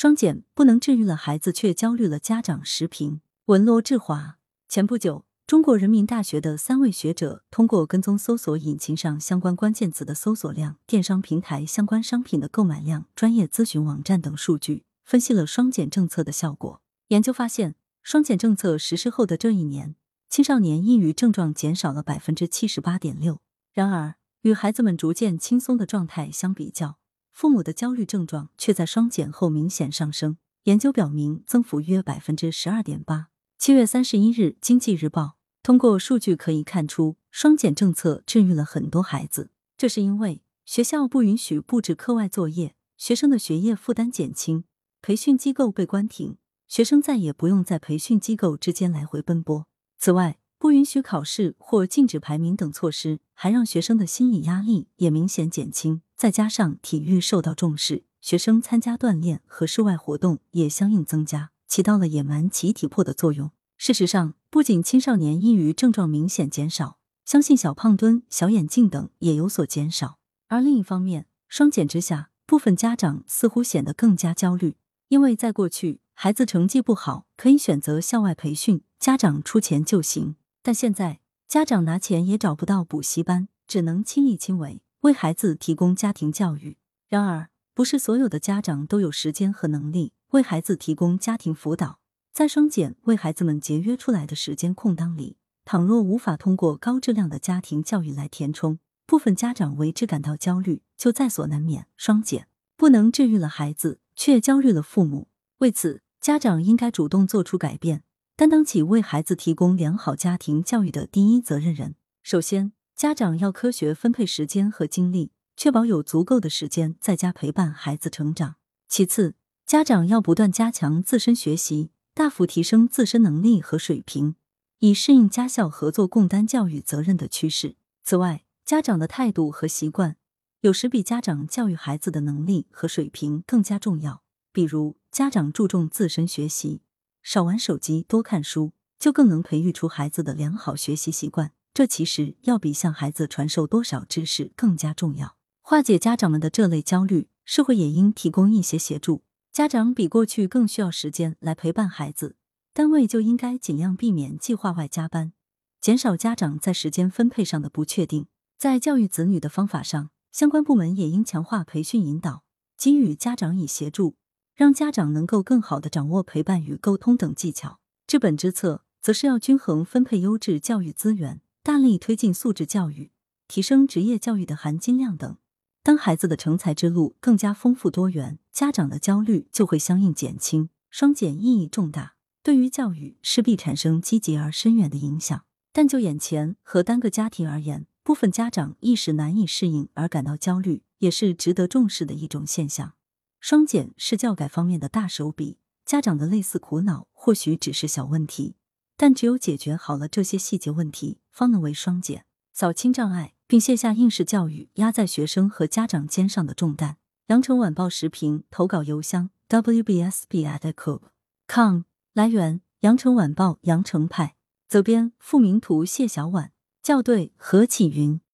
双减不能治愈了孩子，却焦虑了家长。时评文罗志华。前不久，中国人民大学的三位学者通过跟踪搜索引擎上相关关键词的搜索量、电商平台相关商品的购买量、专业咨询网站等数据，分析了双减政策的效果。研究发现，双减政策实施后的这一年，青少年抑郁症状减少了百分之七十八点六。然而，与孩子们逐渐轻松的状态相比较，父母的焦虑症状却在双减后明显上升。研究表明，增幅约百分之十二点八。七月三十一日，《经济日报》通过数据可以看出，双减政策治愈了很多孩子。这是因为学校不允许布置课外作业，学生的学业负担减轻，培训机构被关停，学生再也不用在培训机构之间来回奔波。此外，不允许考试或禁止排名等措施，还让学生的心理压力也明显减轻。再加上体育受到重视，学生参加锻炼和室外活动也相应增加，起到了野蛮其体魄的作用。事实上，不仅青少年抑郁症状明显减少，相信小胖墩、小眼镜等也有所减少。而另一方面，双减之下，部分家长似乎显得更加焦虑，因为在过去，孩子成绩不好可以选择校外培训，家长出钱就行。但现在，家长拿钱也找不到补习班，只能亲力亲为为孩子提供家庭教育。然而，不是所有的家长都有时间和能力为孩子提供家庭辅导。在双减为孩子们节约出来的时间空档里，倘若无法通过高质量的家庭教育来填充，部分家长为之感到焦虑，就在所难免。双减不能治愈了孩子，却焦虑了父母。为此，家长应该主动做出改变。担当起为孩子提供良好家庭教育的第一责任人。首先，家长要科学分配时间和精力，确保有足够的时间在家陪伴孩子成长。其次，家长要不断加强自身学习，大幅提升自身能力和水平，以适应家校合作共担教育责任的趋势。此外，家长的态度和习惯有时比家长教育孩子的能力和水平更加重要。比如，家长注重自身学习。少玩手机，多看书，就更能培育出孩子的良好学习习惯。这其实要比向孩子传授多少知识更加重要。化解家长们的这类焦虑，社会也应提供一些协助。家长比过去更需要时间来陪伴孩子，单位就应该尽量避免计划外加班，减少家长在时间分配上的不确定。在教育子女的方法上，相关部门也应强化培训引导，给予家长以协助。让家长能够更好的掌握陪伴与沟通等技巧。治本之策，则是要均衡分配优质教育资源，力推进素质教育，提升职业教育的含金量等。当孩子的成才之路更加丰富多元，家长的焦虑就会相应减轻。双减意义重大，对于教育势必产生积极而深远的影响。但就眼前和单个家庭而言，部分家长一时难以适应而感到焦虑，也是值得重视的一种现象。双减是教改方面的大手笔，家长的类似苦恼或许只是小问题，但只有解决好了这些细节问题，方能为双减扫清障碍，并卸下应试教育压在学生和家长肩上的重担。羊城晚报时评投稿邮箱：wbsb@com。来源：羊城晚报羊城派。责编：付明图，谢小婉。校对：何启云。